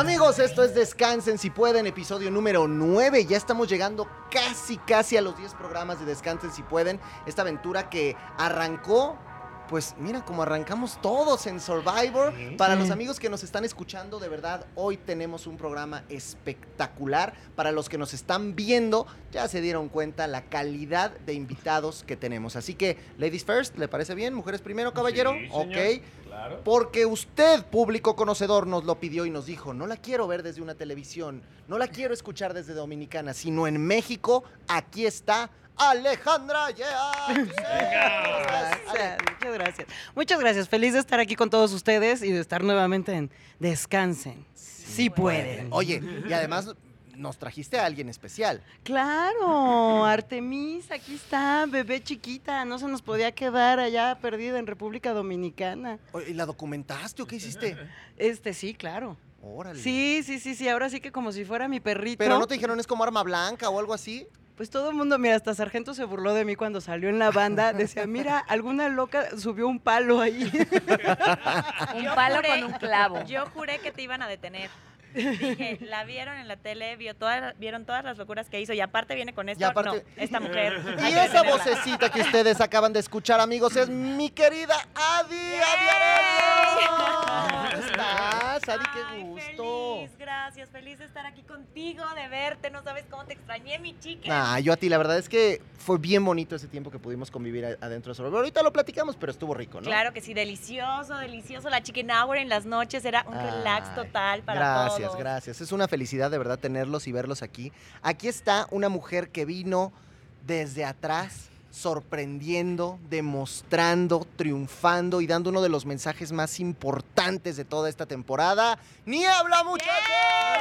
Amigos, esto es Descansen si pueden, episodio número 9. Ya estamos llegando casi, casi a los 10 programas de Descansen si pueden. Esta aventura que arrancó pues mira, como arrancamos todos en Survivor. Para los amigos que nos están escuchando, de verdad, hoy tenemos un programa espectacular. Para los que nos están viendo, ya se dieron cuenta la calidad de invitados que tenemos. Así que, ladies first, ¿le parece bien? Mujeres primero, caballero. Sí, ok. Claro. Porque usted, público conocedor, nos lo pidió y nos dijo, no la quiero ver desde una televisión, no la quiero escuchar desde Dominicana, sino en México, aquí está Alejandra Yeah. Muchas gracias. Muchas gracias. Feliz de estar aquí con todos ustedes y de estar nuevamente en Descansen. Sí, pueden. Oye, y además nos trajiste a alguien especial. Claro, Artemis, aquí está, bebé chiquita. No se nos podía quedar allá perdida en República Dominicana. ¿Y la documentaste o qué hiciste? Este, sí, claro. Órale. Sí, sí, sí, sí. Ahora sí que como si fuera mi perrito. Pero no te dijeron es como arma blanca o algo así. Pues todo el mundo, mira, hasta Sargento se burló de mí cuando salió en la banda. Decía, mira, alguna loca subió un palo ahí. Un palo juré- con un clavo. Yo juré que te iban a detener. Dije, la vieron en la tele, vio todas, vieron todas las locuras que hizo y aparte viene con esto. Y aparte- No, esta mujer. Y esa vocecita que ustedes acaban de escuchar, amigos, es mi querida Adi. ¡Adi! ¿Cómo estás, Adi? ¡Qué gusto! Feliz, gracias. Feliz de estar aquí contigo, de verte. No sabes cómo te extrañé, mi chica. Nah, yo a ti, la verdad es que fue bien bonito ese tiempo que pudimos convivir adentro de Survivor. Ahorita lo platicamos, pero estuvo rico, ¿no? Claro que sí, delicioso, delicioso. La chicken hour en las noches era un relax total para gracias, todos. Gracias. Es una felicidad de verdad tenerlos y verlos aquí. Aquí está una mujer que vino desde atrás, sorprendiendo, demostrando, triunfando y dando uno de los mensajes más importantes de toda esta temporada. ¡Niebla, muchachos!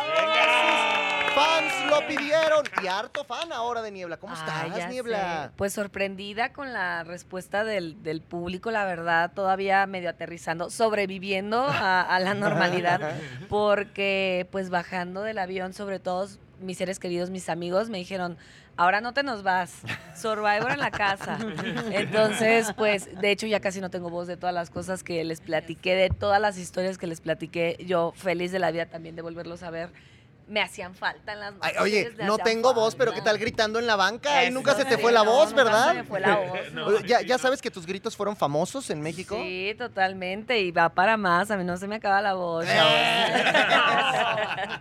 Sus Fans lo pidieron. Y harto fan ahora de Niebla. ¿Cómo Ay, estás, Niebla? sé. Pues sorprendida con la respuesta del, del público, la verdad, todavía medio aterrizando, sobreviviendo a, a la normalidad, porque pues bajando del avión, sobre todo mis seres queridos, mis amigos, me dijeron, ahora no te nos vas, Survivor en la casa. Entonces, pues, de hecho ya casi no tengo voz de todas las cosas que les platiqué, de todas las historias que les platiqué, yo feliz de la vida también de volverlos a ver. Me hacían falta en las Ay, noches. oye, no tengo voz, pero ¿qué tal gritando en la banca? Y Eso nunca se te fue la voz, nunca ¿verdad? se me fue la voz. ¿Ya, ya sabes que tus gritos fueron famosos en México. Sí, totalmente. Y va para más. A mí no se me acaba la voz. chavos.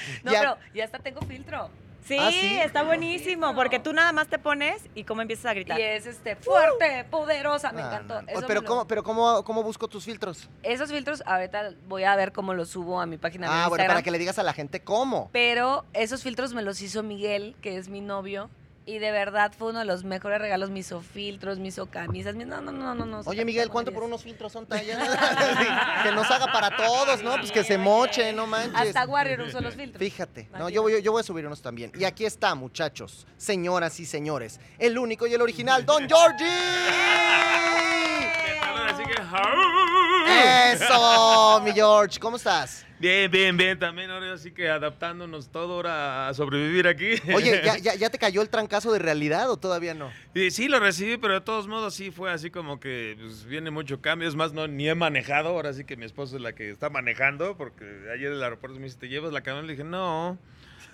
no, Ya- pero ya hasta tengo filtro. Sí, ¿Ah, sí? está buenísimo, porque tú nada más te pones y cómo empiezas a gritar. Y es este fuerte, poderosa. Me Ah, encantó. no. Eso pero me lo- ¿cómo, pero cómo, ¿cómo busco tus filtros? Esos filtros, ahorita voy a ver cómo los subo a mi página de Ah, bueno, Instagram. para que le digas a la gente cómo. Pero esos filtros me los hizo Miguel, que es mi novio. Y de verdad fue uno de los mejores regalos. Me hizo filtros, me hizo camisas. me- No, no, no, no. no Oye, Miguel, ¿cuánto por unos filtros son tallas? que nos haga para todos, ¿no? Pues que se moche, no manches. Hasta Warrior usó los filtros. Fíjate, no, yo voy, yo voy a subir unos también. Y aquí está, muchachos, señoras y señores, el único y el original, Don Georgie. ¿Qué tal? Ahora sí que- Eso, mi George, ¿cómo estás? Bien, bien, bien. También ahora sí que adaptándonos todo ahora a sobrevivir aquí. Oye, ¿ya, ya, ya te cayó el trancazo de realidad o todavía no? Y sí, lo recibí, pero de todos modos sí fue así como que pues, viene mucho cambio. Es más, no, ni he manejado. Ahora sí que mi esposa es la que está manejando, porque ayer en el aeropuerto me dice, ¿te llevas la camioneta? Le dije, no,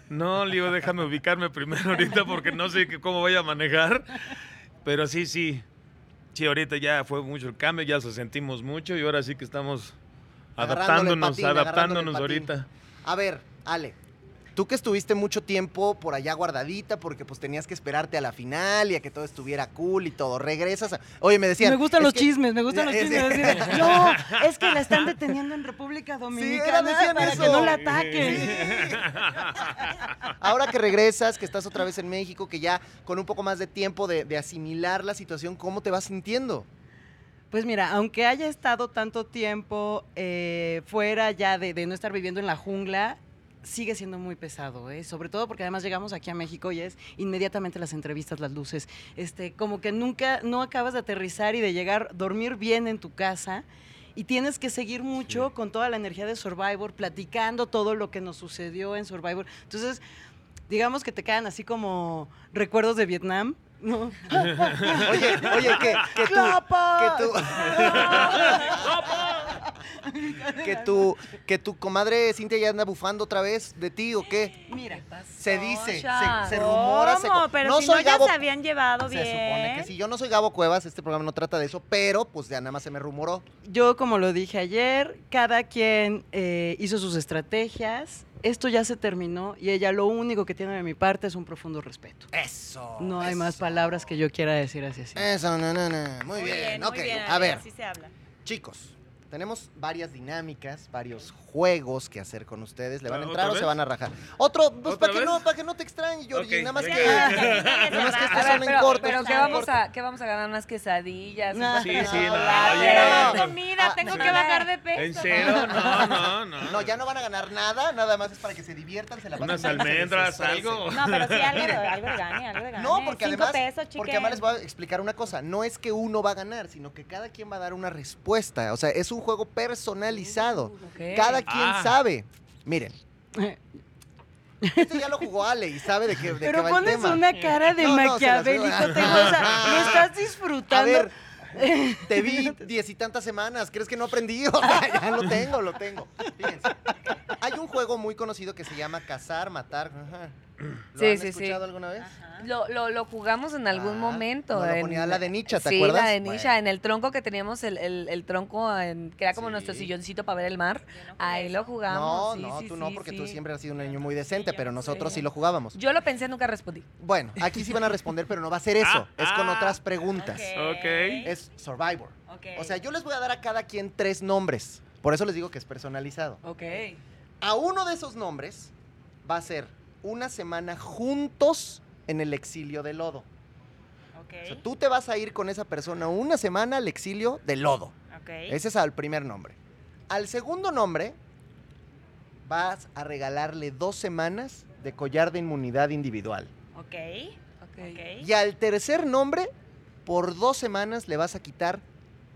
no, le digo, déjame ubicarme primero ahorita porque no sé cómo voy a manejar. Pero sí, sí. Sí, ahorita ya fue mucho el cambio, ya lo sentimos mucho y ahora sí que estamos adaptándonos, patín, adaptándonos ahorita. A ver, Ale, tú que estuviste mucho tiempo por allá guardadita porque pues tenías que esperarte a la final y a que todo estuviera cool y todo, regresas a... Oye, me decían... me gustan los que- chismes, me gustan los chismes. sí. no, es que la están deteniendo en República Dominicana decían para eso. que no la ataquen. Ahora que regresas, que estás otra vez en México, que ya con un poco más de tiempo de, de asimilar la situación, ¿cómo te vas sintiendo? Pues mira, aunque haya estado tanto tiempo eh, fuera ya de, de no estar viviendo en la jungla, sigue siendo muy pesado, ¿eh? sobre todo porque además llegamos aquí a México y es inmediatamente las entrevistas, las luces, este, como que nunca, no acabas de aterrizar y de llegar, dormir bien en tu casa y tienes que seguir mucho con toda la energía de Survivor, platicando todo lo que nos sucedió en Survivor. Entonces, digamos que te quedan así como recuerdos de Vietnam. ¿No? Oye, oye, que, que tú... ¡Clapa! Que tú... que tu, que tu comadre Cintia ya anda bufando otra vez de ti o qué. Mira, Se dice, se, rumora, se co- Pero no si soy no, Gabo. ya se habían llevado Se bien. supone que sí. Yo no soy Gabo Cuevas, este programa no trata de eso, pero pues ya nada más se me rumoró. yo como lo dije ayer, cada quien eh, hizo sus estrategias. Esto ya se terminó y ella lo único que tiene de mi parte es un profundo respeto. Eso. No hay más palabras que yo quiera decir así así. Eso, no, no, no. Muy, bien, ok. muy bien, a ver, Así se habla. chicos, tenemos varias dinámicas, varios juegos que hacer con ustedes. ¿Le van a ¿Otra entrar o se vez? van a rajar? Otro, pues ¿Otra para que, no, para que no te extrañe, Georgie. Ok, nada más que. Ya, Nada más que estos son en pero, corto. pero estos ¿qué vamos a, qué vamos a ganar? Unas quesadillas. No. Sí, sí, no. Pero oye. comida, Ah, tengo sí. que bajar de peso. ¿En serio? No, no, no. No, ya no van a ganar nada, nada más es para que se diviertan, se la pasen Unas se almendras, algo. No, pero sí, algo, de- algo de gane, algo de gane. No, porque Cinco además, pesos, porque además les voy a explicar una cosa. No es que uno va a ganar, sino que cada quien va a dar una respuesta. O sea, es un juego personalizado. Cada quien Ah. sabe. Miren, este ya lo jugó Ale y sabe de qué, de qué Pero va el pones tema. una cara de No, no, maquiavélico, tengo, o sea, lo estás A disfrutando. ver, te vi diez y tantas semanas. ¿Crees que no aprendí? O sea, ya lo tengo, lo tengo. Fíjense. Hay un juego muy conocido que se llama Cazar, Matar. ¿Lo Sí, han sí, sí. escuchado alguna vez? Lo, lo, lo jugamos en algún Ah, momento. lo en- ponía la de Nicha, ¿te sí, acuerdas? la de Nisha, Bueno. en el tronco que teníamos, el, el, el tronco en- que era como Sí. nuestro silloncito para ver el mar. No Ahí lo eso. jugamos. No, sí, no, sí, tú no, sí, porque sí. tú siempre has sido un niño muy decente, pero no nosotros sí lo jugábamos. Yo lo pensé, nunca respondí. Bueno, aquí sí van a responder, pero no va a ser eso. Ah, es con ah. otras preguntas. Ok. Es Survivor. Ok. O sea, yo les voy a dar a cada quien tres nombres. Por eso les digo que es personalizado. Ok. A uno de esos nombres va a ser una semana juntos en el exilio de lodo. Ok. O sea, tú te vas a ir con esa persona una semana al exilio de lodo. Ok. Ese es al primer nombre. Al segundo nombre vas a regalarle dos semanas de collar de inmunidad individual. Ok. Ok. Ok. Y al tercer nombre, por dos semanas le vas a quitar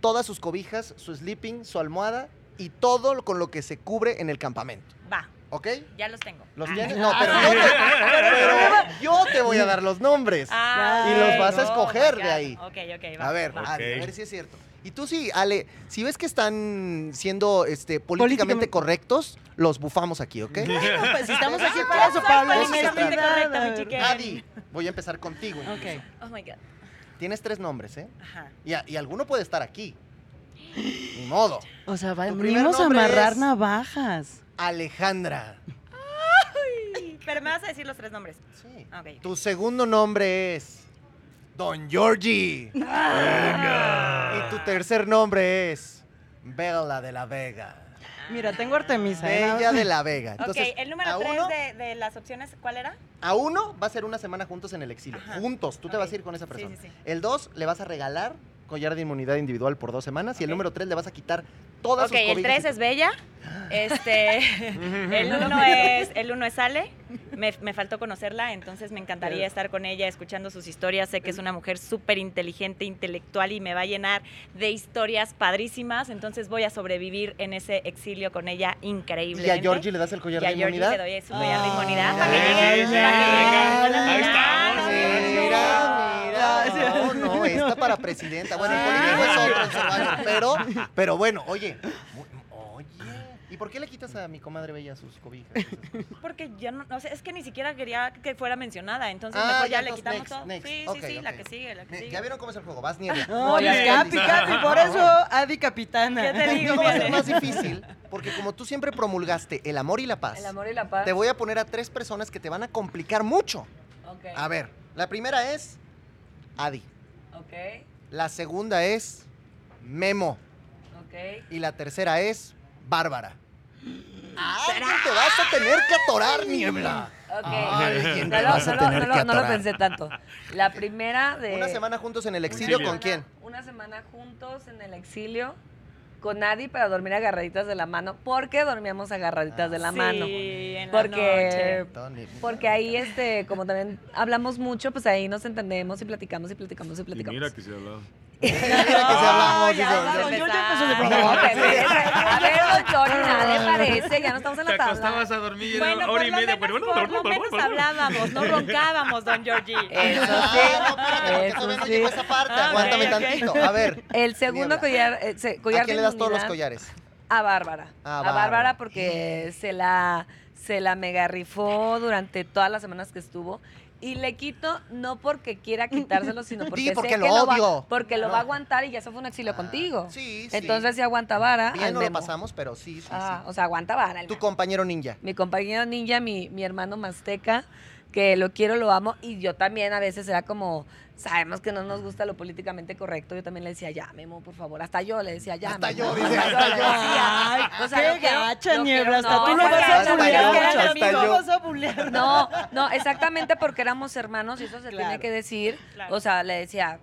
todas sus cobijas, su sleeping, su almohada y todo con lo que se cubre en el campamento. Va, ¿Ok? ya los tengo. ¿Los Ah. tienes? No, pero yo, te, pero yo te voy a dar los nombres. Ah, Y los vas a escoger de ahí. Ok, ok, va. A ver, va. Ale, a ver si es cierto. Y tú sí, Ale, si ves que están siendo este, políticamente correctos, los bufamos aquí, ¿ok? Pues, si estamos aquí para eso, la políticamente correcta, mi chique. Adi, voy a empezar contigo. incluso. Ok. Oh my God. Tienes tres nombres, ¿eh? Ajá. Y, a- y alguno puede estar aquí. Ni modo. O sea, venimos a amarrar es- navajas. Alejandra. Sí, Pero me vas a decir los tres nombres. Sí. Ok. Tu segundo nombre es Don Georgie. Y tu tercer nombre es Bella de la Vega. Mira, tengo Artemisa. ¿eh? Bella de la Vega. Entonces, ok, el número tres uno, de, de las opciones, ¿cuál era? a uno va a ser una semana juntos en el exilio. Ajá. Juntos, tú te vas a ir con esa Sí, persona. sí, sí. El dos le vas a regalar collar de inmunidad individual por dos semanas. Y el Ok. número tres le vas a quitar todas Ok, sus el cobijas. 3 es Bella. Este, el 1 es, el uno es Ale. Me, me faltó conocerla, entonces me encantaría estar con ella, escuchando sus historias. Sé que es una mujer súper inteligente, intelectual y me va a llenar de historias padrísimas. Entonces voy a sobrevivir en ese exilio con ella increíble. Y a Georgie le das el collar Y a de Georgie inmunidad. le doy su collar de Ah, inmunidad para que. Ahí estamos. Mira, mira. No, no, esta para presidenta. Bueno, el político es otro pero, pero bueno, oye, ¿y por qué le quitas a mi comadre Bella sus cobijas? Porque ya no, no sé, es que ni siquiera quería que fuera mencionada, entonces Ah, mejor ya, ya, le quitamos next, todo. next. Sí, sí, sí, la que sigue, la que sigue. ¿Ya vieron cómo es el juego? Vas, Nieves. No, ya ya, sé. Capi, Capi, por eso Adi Capitana. ¿Qué te digo? No va a ser más difícil, porque como tú siempre promulgaste el amor y la paz, El amor y la paz. te voy a poner a tres personas que te van a complicar mucho. Ok. A ver, la primera es Adi, Ok. la segunda es Memo Ok. y la tercera es Bárbara. ¡Ay, te vas a tener que atorar, Niebla! Ok. Alguien No lo, vas a no lo- tener no que lo- no lo atorar. pensé tanto. La primera de. Una semana juntos en el exilio, ¿con quién? Una semana juntos en el exilio con Adi para dormir agarraditas de la mano. porque dormíamos agarraditas de la Sí, mano? en la Porque, noche. porque ahí, este, como también hablamos mucho, pues ahí nos entendemos y platicamos y platicamos y Y platicamos. mira que se ha hablado. Mira que hablamos. yo ya a ver, don Johnny, nada le parece, ya no estamos en Te la tabla. acostabas a dormir Bueno, una por hora y lo media. menos, pero por lo menos hablábamos, no roncábamos, don Georgie. Eso Ah, sí, no, espérate, porque eso todavía no sí. llegó esa parte. Ah, Aguántame ok, ok. tantito. A ver, El segundo collar, eh, se- collar ¿a quién de le das todos los collares? A Bárbara. A A, Bárbara. Bárbara porque se la, se la mega rifó durante todas las semanas que estuvo. Y le quito no porque quiera quitárselo, sino porque, sé porque que lo va- odio. porque lo No. va a aguantar y ya se fue un exilio Ah, contigo. sí, sí. Entonces sí aguanta vara. Bien no lo pasamos, pero sí, sí, Ah, sí. O sea, aguanta vara. Tu compañero ninja. Mi compañero ninja, mi, mi hermano Mazteca, que lo quiero, lo amo. Y yo también a veces era como, sabemos que no nos gusta lo políticamente correcto. Yo también le decía, ya, Memo, por favor. Hasta yo le decía, ya. Hasta Memo, yo, dice, hasta yo. Ay, O sea, qué gacha, Niebla. Hasta no, tú lo vas a yo, Hasta yo. vas a bulear. No, no, exactamente porque éramos hermanos y eso se Claro. tiene que decir. Claro. O sea, le decía,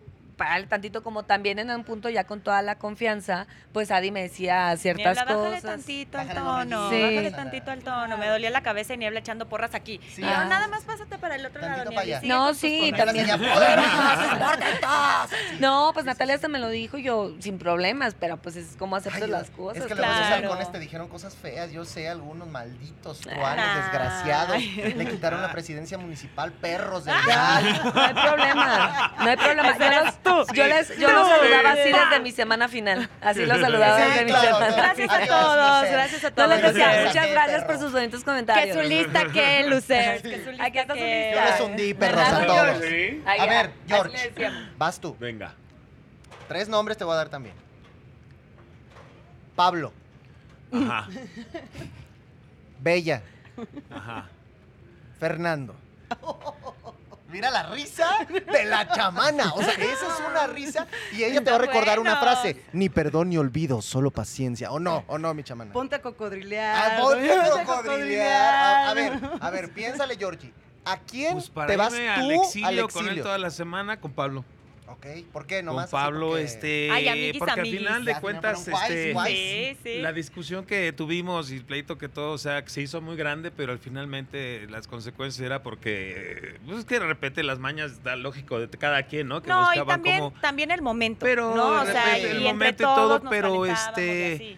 tantito como también en un punto ya con toda la confianza, pues Adi me decía ciertas Niebla, bájale cosas. tantito al Bájale tono, los Sí. bájale tantito al tono. Me dolía la cabeza y Niebla echando porras aquí. Sí. Pero Ah. nada más pásate para el otro Tantito lado, Niebla. No, sí, también. No, pues Natalia hasta me lo dijo yo sin problemas, pero pues es como aceptas Ay, las cosas. Es que claro. halcones te dijeron cosas feas. Yo sé, algunos malditos, truanes, Ay. desgraciados. Le quitaron la presidencia municipal, perros del Ah. mal. No hay problema, no hay problema. Yo los, tú. yo les, yo los saludaba así Sí. desde mi semana final. Así los saludaba desde mi claro, semana. Gracias a todos, gracias a No todos. les decía, muchas gracias por sus bonitos Que comentarios. su lista que, Lucer. Que su lista Aquí está su que- Yo lista. les hundí, perros ¿Verdad, a todos. Sí. A ver, George. Vas tú. Venga. Tres nombres te voy a dar también. Pablo, Ajá. Bella, Ajá. Fernando. Mira la risa de la chamana. O sea, esa es una risa y ella te va a recordar una frase. Ni perdón ni olvido, solo paciencia. O no, o no, mi chamana. Ponte a Ah, cocodrilear. ponte a ponte a cocodrilear. A, a ver, a ver, piénsale, Georgie. ¿A quién Pues para te vas irme tú al exilio, al con él exilio? toda la semana con Pablo. Ok, ¿por qué? Con Nomás así Pablo, porque- este. Ay, amiguis, porque amiguis. al final Ya, de cuentas, guays, este. guays. Sí, sí. La discusión que tuvimos y el pleito que todo, o sea, que se hizo muy grande, pero al finalmente las consecuencias era porque, pues es que de repente las mañas da lógico de cada quien, ¿no? Que No, y buscaban también, como, también el momento. Pero no, o sea, repente y el entre momento y todo, nos pero, y este, así.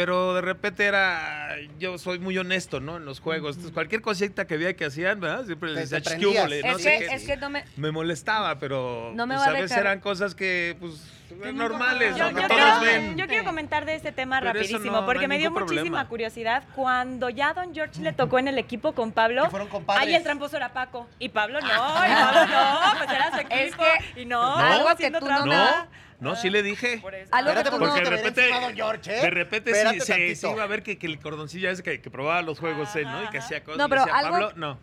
Pero de repente era, yo soy muy honesto, ¿no? En los juegos, Entonces, cualquier cosita que veía que hacían, ¿verdad? Siempre les decía, "Ch, ¿qué prendías. húbole?", no Es sé que, qué. es que no me... Me molestaba, pero No me pues, va a a veces eran cosas que, pues, normales, Yo, ¿no? yo Que quiero, todos ven. yo quiero comentar de este tema Pero rapidísimo, no- porque me dio muchísima problema. curiosidad. Cuando ya Don George le tocó en el equipo con Pablo, Que fueron compadres. ahí el tramposo era Paco. Y Pablo no, y Pablo no, pues era su equipo. Es que- y no, No, algo que tú. No, no, sí le dije. Por eso. Algo que tú porque no... Porque te de repente, George, ¿eh? de repente Espérate sí, se, tantito. iba a ver que, que el cordoncillo ese que, que probaba los juegos él, ¿no? Y que hacía cosas. No, y pero decía, algo- Pablo, no.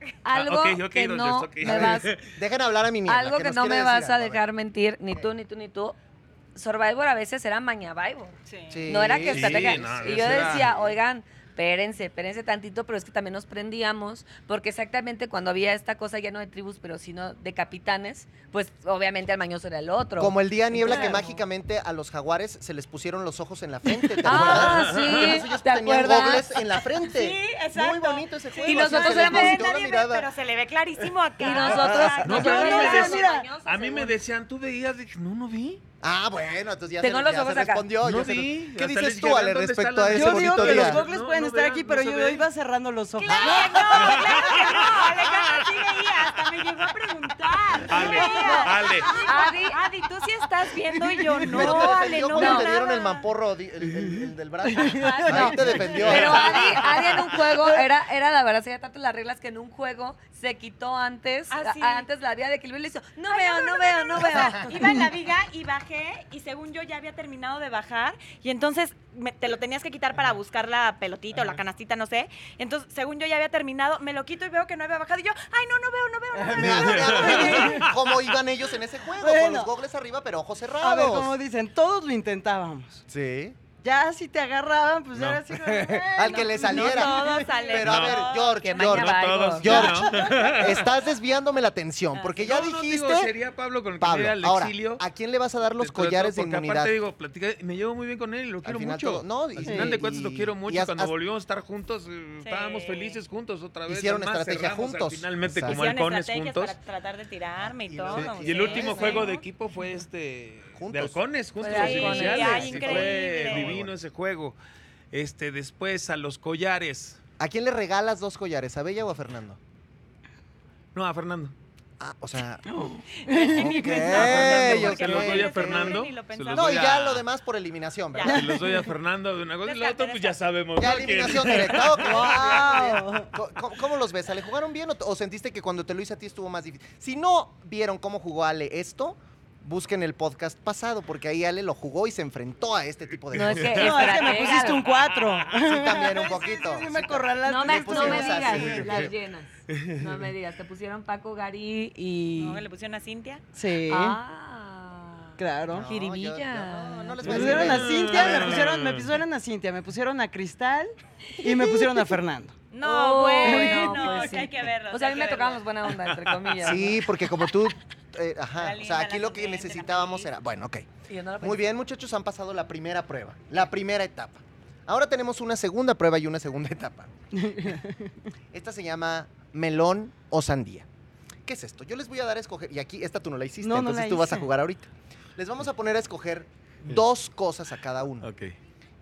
Algo Ah, ok, ok, que don no George, ok. me vas... Dejen hablar a mi niña. Algo que no me vas a dejar mentir, ni tú, ni tú, ni tú. Survivor a veces era maña Survivor. Sí. No era que Sí, estrategia. no, y eso yo era- decía, oigan, espérense, espérense tantito, pero es que también nos prendíamos, porque exactamente cuando había esta cosa ya no de tribus, pero sino de capitanes, pues obviamente al mañoso era el otro. Como el día niebla que mágicamente a los jaguares se les pusieron los ojos en la frente, ¿te Ah, acuerdas? sí, Entonces ellos ¿te tenían acuerdas? gogles en la frente. Sí, exacto. Muy bonito ese juego. Y nosotros se les éramos- pero se le ve clarísimo acá. Y nosotros-. No, pero a mí, no me decían, mañoso, a mí me según. decían, tú veías, dije, no, no vi. Ah, bueno, entonces ya, Tengo se, los ya ojos se acá. respondió. No ya se- vi. ¿Qué Hasta dices les tú, Ale, ¿dónde está respecto a ese Yo Ese digo bonito que los día? gogles No, pueden no estar vean, aquí, no pero se yo ve. iba cerrando los ojos. Claro que no, claro que no. Alejandra sí veía, hasta me llegó a preguntar. Sí Ale, veía. Ale. Adi, Adi, tú sí estás viendo y yo no, Pero te Ale, no cuando veo te dieron el mamporro, di- el, el- el del brazo. No. Ahí te defendió. Pero Adi, Adi en un juego era, era la verdad, seguía tanto las reglas que en un juego se quitó antes, Ah, sí. a- antes la vía de equilibrio y le hizo, no Ay, veo, no, veo, no, veo. iba en la viga y bajé y según yo ya había terminado de bajar y entonces me- te lo tenías que quitar para buscar la pelotita o la canastita, no sé. Entonces, según yo ya había terminado, me lo quito y veo que no había bajado y yo, ay, no, no veo, no veo, no veo. Mira, mira, mira, ¿Cómo iban ellos en ese juego? Con los gogles arriba, pero ojos cerrados. A ver, como dicen, todos lo intentábamos. Sí. Ya si te agarraban, pues No. era así. como, "Eh, Al que le saliera. No todos. Pero a ver, George, George, todos. George, estás desviándome la atención, porque ya dijiste... digo, sería Pablo con el que Pablo, iría al ahora, exilio. ¿a quién le vas a dar los collares de porque inmunidad? Aparte digo, platicé- me llevo muy bien con él y lo quiero final mucho. todo- no, Al y- final de cuentas y- lo quiero y mucho. has- Cuando has- volvimos a estar juntos, eh, Sí. estábamos felices juntos otra vez. Hicieron Además, estrategia al juntos. Finalmente, como halcones juntos. para tratar de tirarme y todo. Y el último juego de equipo fue este Juntos. de halcones, juntos los halcones. iniciales. Sí, fue divino ese juego. Este, después a los collares. ¿A quién le regalas dos collares? ¿A Bella o a Fernando? No, a Fernando. Ah, o sea. Ni ok, pensaba, ok. porque Se los doy a no, Fernando. No, y a- ya lo demás por eliminación, ¿verdad? Se los doy a Fernando de una cosa y lo otro, pues ya sabemos. Ya ¿no? Eliminación directa. ¡Wow! Co- ¿Cómo, cómo los ves, Ale? ¿Jugaron bien o, o sentiste que cuando te lo hice a ti estuvo más difícil? Si no vieron cómo jugó Ale esto, busquen el podcast pasado, porque ahí Ale lo jugó y se enfrentó a este tipo de No, es cosas. que- No, es que me pusiste un 4. Sí, también un poquito. Sí, me acorralaste. No me, no digas así. las llenas. No me digas. Te pusieron Paco Gary y. No, le pusieron a Cintia. Sí, Ah. claro. No, Jiribilla. yo- yo no- no les Me pusieron a. Cintia, me pusieron, me pusieron a Cintia, me pusieron a Cristal y me pusieron a Fernando. No, Oh, bueno, no, pues que hay que verlo. O sea, a mí me tocaban los buena onda, entre comillas. Sí, porque como tú... eh, ajá, o sea, aquí lo que necesitábamos era... Bueno, ok. Muy bien, muchachos, han pasado la primera prueba, la primera etapa. Ahora tenemos una segunda prueba y una segunda etapa. Esta se llama melón o sandía. ¿Qué es esto? Yo les voy a dar a escoger, y aquí esta tú no la hiciste, No, no entonces la tú vas a hice. jugar ahorita. Les vamos a poner a escoger dos cosas a cada uno. Ok.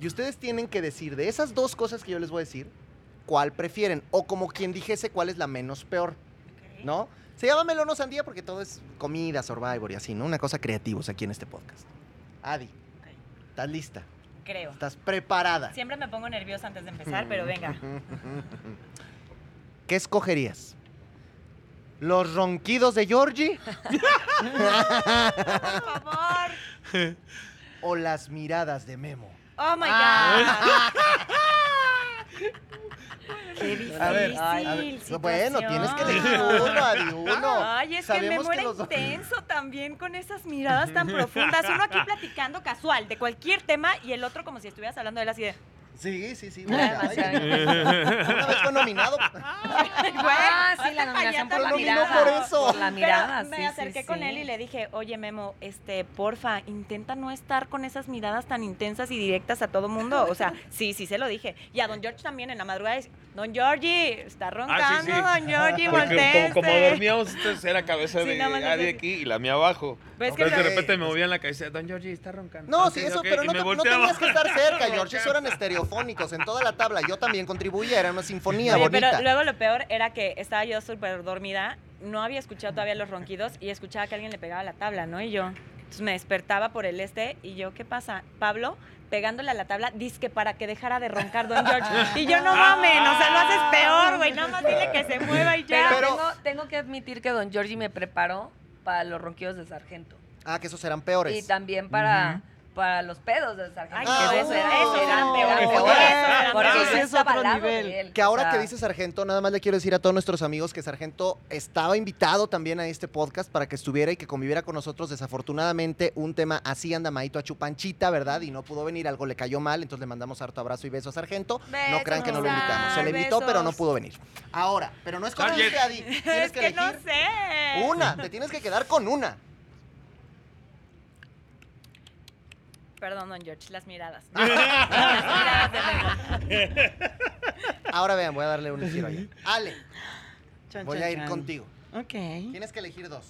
Y ustedes tienen que decir de esas dos cosas que yo les voy a decir, cuál prefieren. O como quien dijese cuál es la menos peor, ¿no? Se llama melón o sandía porque todo es comida, survivor y así, ¿no? Una cosa creativos aquí en este podcast. Adi, ¿estás lista? Creo. ¿Estás preparada? Siempre me pongo nerviosa antes de empezar, pero venga. ¿Qué escogerías? ¿Los ronquidos de Georgie Por favor. o las miradas de Memo? Oh my Ah. god. Qué difícil. A ver, a ver. Bueno, tienes que elegir uno. Ay, es que Sabemos Memo era los dos- intenso también con esas miradas tan profundas. Uno aquí platicando casual de cualquier tema y el otro como si estuvieras hablando de él así de. Sí, sí, sí. Una vez fue nominado. Ah, sí, la nominación por Lo la nominó mirada. por eso. Por la mirada, Pero sí, me acerqué sí, con sí. él y le dije, oye Memo, este, porfa, intenta no estar con esas miradas tan intensas y directas a todo mundo. O sea, sí, sí se lo dije. Y a Don George también en la madrugada dice, Don Georgie, está roncando, Ah, sí, sí. Don Georgie, volteese". como, como dormíamos, entonces era cabeza Sí, de hacía aquí y la mía abajo. Que Entonces de repente me movían la cabeza, Don Georgie está roncando. No, sí, eso, ok", pero no, no tenías que estar cerca, George. Eso eran estereofónicos en toda la tabla. Yo también contribuía, era una sinfonía Oye, bonita. pero luego lo peor era que estaba yo súper dormida, no había escuchado todavía los ronquidos y escuchaba que alguien le pegaba a la tabla, ¿no? Y yo, entonces me despertaba por el este y yo, ¿qué pasa? Pablo pegándole a la tabla, disque para que dejara de roncar Don George. Y yo, no mames, o sea, lo haces peor, güey, nada más dile que se mueva y ya. Pero, tengo que admitir que Don Georgie me preparó para los ronquidos de sargento. Ah, que esos eran peores. Y también para, para los pedos de sargento. Ay, no, eso- eran eso porque-. Eso es otro nivel. Que ahora que dice Sargento, nada más le quiero decir a todos nuestros amigos que Sargento estaba invitado también a este podcast para que estuviera y que conviviera con nosotros. Desafortunadamente, un tema así anda Maito a Chupanchita, ¿verdad? Y no pudo venir, algo le cayó mal, entonces le mandamos harto abrazo y beso a Sargento. no crean que no lo invitamos. Se le invitó, pero no pudo venir. Ahora, pero no es dice Adi. Tienes Es que que no sé. una, te tienes que quedar con una. Perdón, Don George, las miradas. las miradas de. Ahora vean, voy a darle un giro ahí. Ale, Chan, voy chan, a ir chan. contigo. Ok. Tienes que elegir dos.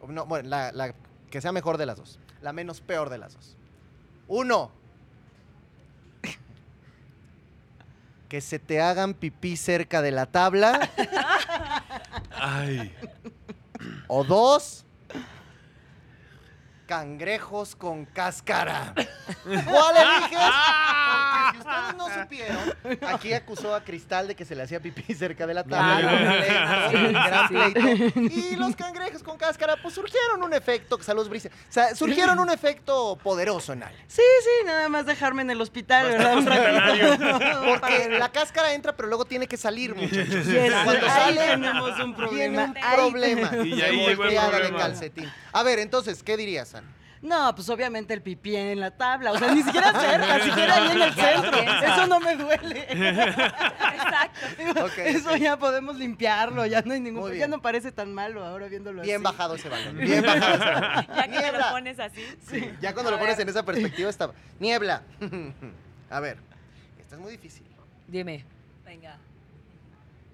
O No, bueno, la, la que sea mejor de las dos. La menos peor de las dos. Uno. Que se te hagan pipí cerca de la tabla. Ay. O dos. Cangrejos con cáscara. ¿Cuál eliges? Si ustedes no supieron, aquí acusó a Cristal de que se le hacía pipí cerca de la tabla. Gran pleito. Y los cangrejos con cáscara, pues surgieron un efecto, saludos Brice, o sea, surgieron un efecto poderoso en Ale. Sí, sí, nada más dejarme en el hospital, ¿verdad? Un ratito. Porque la cáscara entra, pero luego tiene que salir, muchachos. Yes, Cuando ahí sale, tenemos un tiene problema. un Ahí problema. Y ahí llegó el voltea de problema. calcetín. A ver, entonces, ¿qué dirías, Ana? No, pues obviamente el pipí en la tabla, o sea, ni siquiera cerca, siquiera ahí en el centro. Eso no me duele. Exacto. Ok, Eso ya podemos limpiarlo, ya no hay ningún, ya bien. no parece tan malo ahora viéndolo Bien así. bajado ese balón. Bien bajado ese balón. Ya que me Niebla. lo pones así. Sí, ya cuando lo pones en esa perspectiva está. Niebla. A ver, esta es muy difícil. Dime. Venga.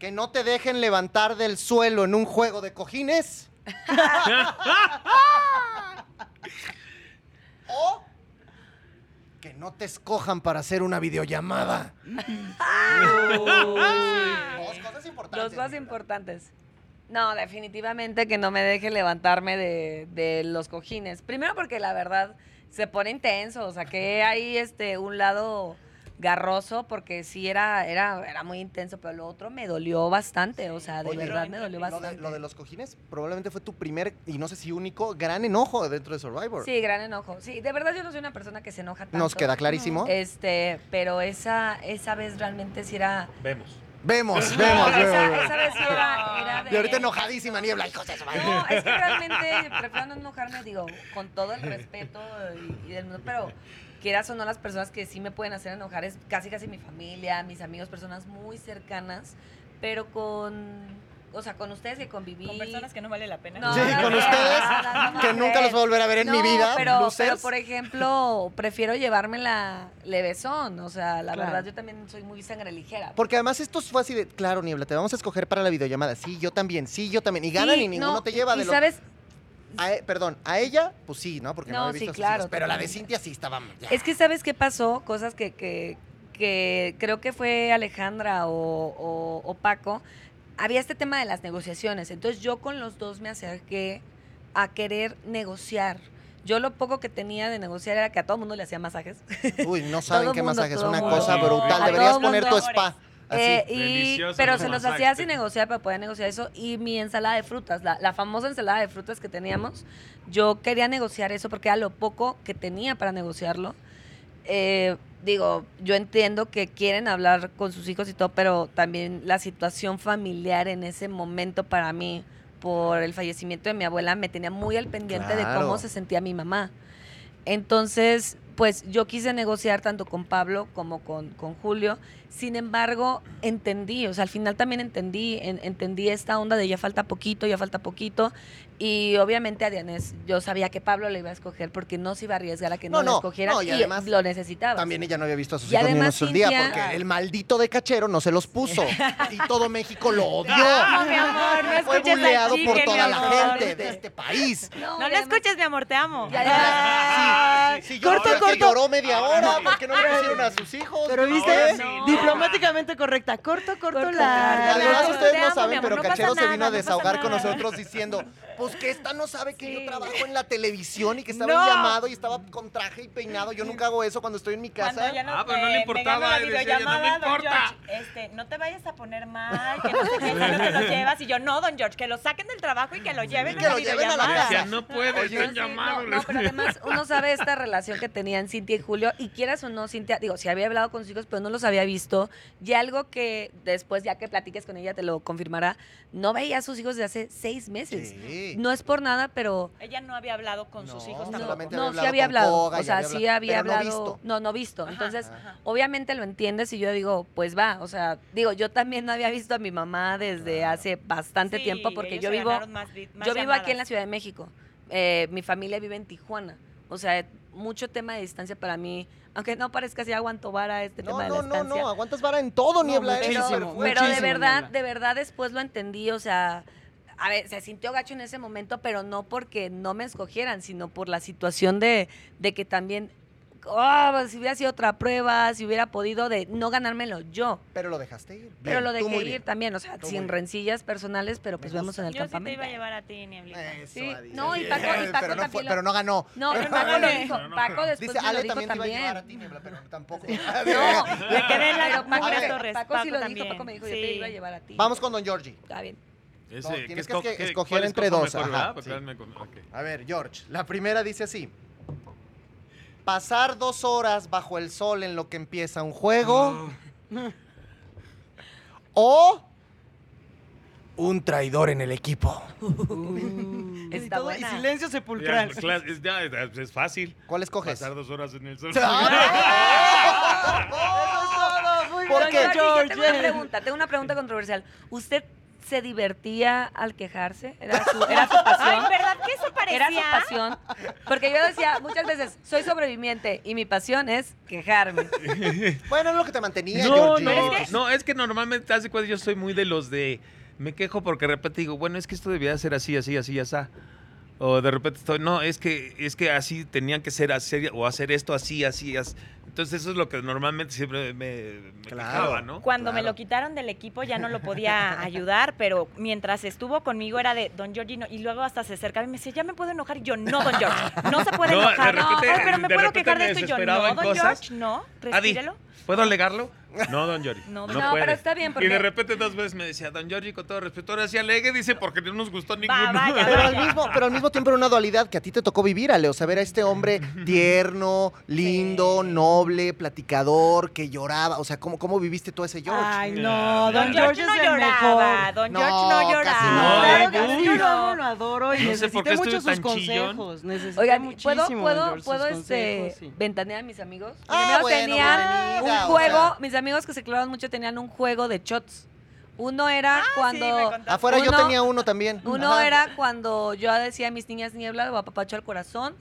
Que no te dejen levantar del suelo en un juego de cojines. O que no te escojan para hacer una videollamada. Dos cosas importantes. Dos cosas importantes. No, definitivamente que no me deje levantarme de, de los cojines. Primero porque la verdad se pone intenso, o sea, que hay este un lado garroso porque sí era era era muy intenso, pero lo otro me dolió bastante, o sea, de Oye, verdad me dolió Lo de, bastante. lo de los cojines probablemente fue tu primer y no sé si único gran enojo dentro de Survivor. Sí, gran enojo. Sí, de verdad yo no soy una persona que se enoja tanto. Nos queda clarísimo. Este, pero esa esa vez realmente sí era Vemos. Vemos, No, vemos, esa, vemos. esa vez era, era de... Y ahorita enojadísima Niebla, hijos de su madre. No, es que realmente prefiero no enojarme, digo, con todo el respeto y, y del mundo, pero quieras o no las personas que sí me pueden hacer enojar es casi casi mi familia, mis amigos, personas muy cercanas, pero con, o sea, con ustedes que conviví. Con personas que no vale la pena. No, Sí, no, con no, ustedes, que nunca los voy a volver a ver en mi vida. Pero, pero, por ejemplo, prefiero llevármela levesón. O sea, la Claro. verdad, yo también soy muy sangre ligera. Porque además esto fue así de, claro, Niebla, te vamos a escoger para la videollamada. Sí, yo también, sí, yo también. Y ganan Sí, y ninguno no, te lleva y de lo sabes, a e- perdón, a ella, pues sí, ¿no? Porque no, No, había visto sí, a sus hijos, claro, Pero la de. Cintia sí estaba. ya. Es que sabes qué pasó, cosas que, que, que creo que fue Alejandra o, o- o Paco. Había este tema de las negociaciones. Entonces yo con los dos me acerqué a querer negociar. Yo lo poco que tenía de negociar era que a todo el mundo le hacía masajes. Uy, no saben Todo qué mundo, masaje es una mundo. cosa brutal. a Deberías poner tu spa. Eh, y, pero se los masajes. hacía sin negociar para poder negociar eso. Y mi ensalada de frutas, la, la famosa ensalada de frutas que teníamos, yo quería negociar eso porque era lo poco que tenía para negociarlo. Eh, digo, yo entiendo que quieren hablar con sus hijos y todo, pero también la situación familiar en ese momento para mí, por el fallecimiento de mi abuela, me tenía muy al pendiente de cómo se sentía mi mamá. Entonces, pues yo quise negociar tanto con Pablo como con, con Julio. Sin embargo, entendí, o sea, al final también entendí, en- entendí esta onda de ya falta poquito, ya falta poquito. Y obviamente a Dianés, yo sabía que Pablo le iba a escoger porque no se iba a arriesgar a que no, No, lo no, y y, además lo necesitaba. También ella no había visto a sus Y hijos ni un solo día Cintia- porque el maldito de cachero no se los puso. Y todo México lo odió. No, mi amor, no Fue buleado chique, por toda la gente de este país. No además- escuches, mi amor, te amo. Y además- Sí, Corto, lloró, que corto. lloró media hora. ¿Por qué no le pusieron a sus hijos? Pero viste, ¿Eh? No. Diplomáticamente correcta. Corto, corto, Corto, la. Además, Te ustedes no saben, pero Cachero se nada, vino a desahogar con nosotros diciendo, pues que esta no sabe que yo trabajo en la televisión y que estaba No. en llamado y estaba con traje y peinado. Yo nunca hago eso cuando estoy en mi casa. ya Ah, pero no le me- me importaba, y decía ella, "No me importa". George, este, no te vayas a poner mal, que no sé qué, no te lo llevas. Y yo, no, don George, que lo saquen del trabajo y que lo lleven Que a la lo lleven a la casa. No puede, Oye, están Sí, llamados. No, no, pero además uno sabe esta relación que tenían Cintia y Julio, y quieras o no, Cintia, digo, si había hablado con sus hijos, pero no los había visto, y algo que después, ya que platiques con ella, te lo confirmará, no veía a sus hijos desde hace seis meses. Sí. No es por nada, pero... Ella no había hablado con sus No, hijos no, tampoco. solamente no, había sí había hablado hablado. Koga o sea, había sí hablado- había pero no hablado. visto. No, no visto. Ajá, Entonces, ajá. obviamente lo entiendes y yo digo, pues va. O sea, digo, yo también no había visto a mi mamá desde Claro. hace bastante Sí, tiempo porque ellos yo vivo. más más Yo vivo aquí en la. Ciudad de México. Eh, mi familia vive en Tijuana. O sea, mucho tema de distancia para mí. Aunque no parezca así aguanto vara este No, tema de no, la no, distancia. no, aguantas vara en todo, No, Niebla. muchísimo, súper fuerte. Pero de verdad, Niebla. de verdad después lo entendí, o sea, a ver, se sintió gacho en ese momento, pero no porque no me escogieran, sino por la situación de, de que también, oh, si hubiera sido otra prueba, si hubiera podido de no ganármelo yo. Pero lo dejaste ir. Pero lo dejé ir bien. también, o sea, sin bien. rencillas personales, pero Me pues vemos gusta. en el Yo sí te campamento. iba a llevar a ti, Nieblita. Eso, Sí, no, y Paco- y Paco pero, no pero no ganó. No, Pero Paco lo dijo, Paco después Dice, me lo dijo también te iba a llevar a también. ti, Niebla, pero tampoco. No, Le quedé en la Paco. Torres. Sí lo dijo. Paco me dijo, yo te iba a llevar a ti. Vamos con Don Georgie. Está bien. Ese, No, tienes que escoger entre dos, mejor. Porque sí. A ver, George, la primera dice así. Pasar dos horas bajo el sol en lo que empieza un juego. O un traidor en el equipo. Está todo- y silencio sepulcral. es, ya, es- es fácil. ¿Cuál escoges? Pasar dos horas en el sol. ¡Ah! Muy ¿Por bien, qué? Don George, yo tengo una George. pregunta, tengo una pregunta controversial. ¿Usted se divertía al quejarse? ¿Era su, era su pasión? Ay, ¿verdad que eso ¿Era parecía? su pasión? Porque yo decía muchas veces, soy sobreviviente y mi pasión es quejarme. Bueno, es lo que te mantenía, No, Georgie. no, es que- no, es que normalmente hace cuando yo soy muy de los de me quejo porque de repente digo, bueno, es que esto debía ser así, así, así, así. O de repente estoy, no, es que es que así tenían que ser hacer o hacer esto así, así, as- Entonces eso es lo que normalmente siempre me, me Claro. quejaba, ¿no? Cuando me lo quitaron del equipo ya no lo podía ayudar, pero mientras estuvo conmigo era de Don George no, y luego hasta se acercaba y me decía, ya me puedo enojar. Y yo, no, Don George, no se puede No, de enojar. No, Ay, pero me puedo quejar de esto. Y yo, no, Don cosas. George, no, Adi, respírelo. ¿puedo alegarlo? No, don Yori. No, No, No, puede. pero está bien, Y porque- de repente dos veces me decía, don Yori, con todo respeto, ahora sí alegue, dice, porque no nos gustó ninguno. vaya, Pero al, mismo, pero al mismo tiempo era una dualidad que a ti te tocó vivir, Ale. O sea, ver a este hombre tierno, lindo, Sí. noble, platicador, que lloraba. O sea, ¿cómo, cómo viviste todo ese George? Ay, no, Don Don George George no es el lloraba, mejor. Don No, George no casi lloraba. no. Claro yo lo amo, no. lo adoro y No sé necesité por qué mucho sus consejos. Necesité Oigan, muchísimo, ¿puedo, puedo, puedo este, consejos, sí. ventanear a mis amigos? Ah, bueno, bienvenida, un juego, mis amigos que se clavaban mucho tenían un juego de shots. Uno era cuando... Sí, me contaste. Afuera yo tenía uno también. Uno Ajá. era cuando yo decía a mis niñas niebla o apapacho al corazón.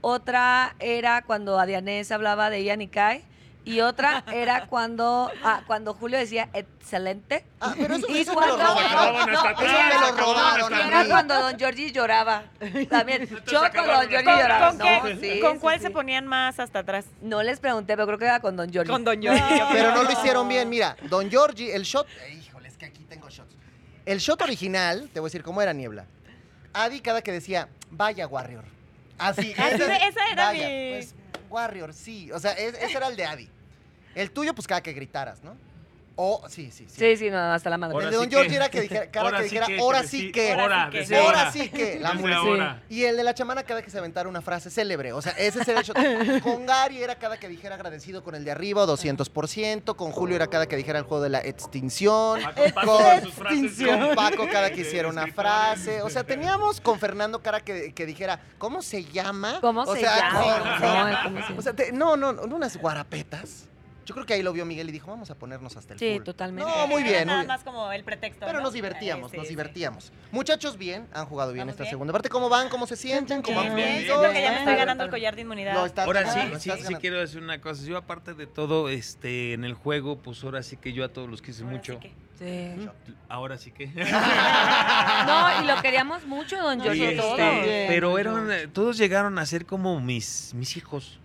Otra era cuando Adianés hablaba de Ian y Kai. Y otra era cuando, ah, cuando Julio decía excelente. Ah, pero eso, Y eso me lo robaron. No, Eso me lo robaron Y a era cuando Don Georgie lloraba. También. Yo acabaron Don Georgie las lloraba. ¿Con, No, qué- sí, con sí, cuál sí. se ponían más hasta atrás? No les pregunté, pero creo que era con Don Georgie. Con Don George. Pero no lo hicieron bien. Mira, Don Georgie, el shot. eh, híjole, es que aquí tengo shots. El shot original, te voy a decir cómo era niebla. Adi cada que decía, vaya Warrior. Así, Así esa era vaya, mi- Pues, Warrior, sí. O sea, es- ese era el de Adi. El tuyo, pues cada que gritaras, ¿no? O, sí, sí, sí. Sí, sí, no, hasta la madre. Ahora el de Don sí que. era que dijera, Ahora que sí dijera, que, ahora sí que. ahora, sí que. desde Ahora ahora. sí que. La ahora. Y el de la chamana cada que se aventara una frase célebre. O sea, ese era el shot. Con Gary era cada que dijera agradecido con el de arriba, 200%. Con Julio era cada que dijera el juego de la extinción. Paco, Con, Paco cada que hiciera una frase. O sea, teníamos con Fernando cada que, que dijera, ¿cómo se llama? ¿Cómo o se sea, llama? con- No, ¿cómo se- o sea, te- no, no, unas guarapetas. Yo creo que ahí lo vio Miguel y dijo, vamos a ponernos hasta el Sí, full. totalmente. No, muy Era bien, muy Nada bien. más como el pretexto. Pero ¿no? nos divertíamos, sí, nos sí. divertíamos. Muchachos, bien, han jugado bien ¿Vamos esta bien? segunda parte. ¿Cómo van? ¿Cómo se sienten? ¿Cómo Bien, han bien, bien, siento que ya me estoy ganando el collar de inmunidad. Lo estás Ahora ganando, sí, lo sí, estás sí ganando. quiero decir una cosa. Yo aparte de todo, este, en el juego, pues ahora sí que yo a todos los quise Ahora mucho. sí que- Sí. Ahora sí que. No, y lo queríamos mucho, Don No, Y, Georgie, sí, todo. este, Bien, pero eran, eh, todos llegaron a ser como mis, mis hijos.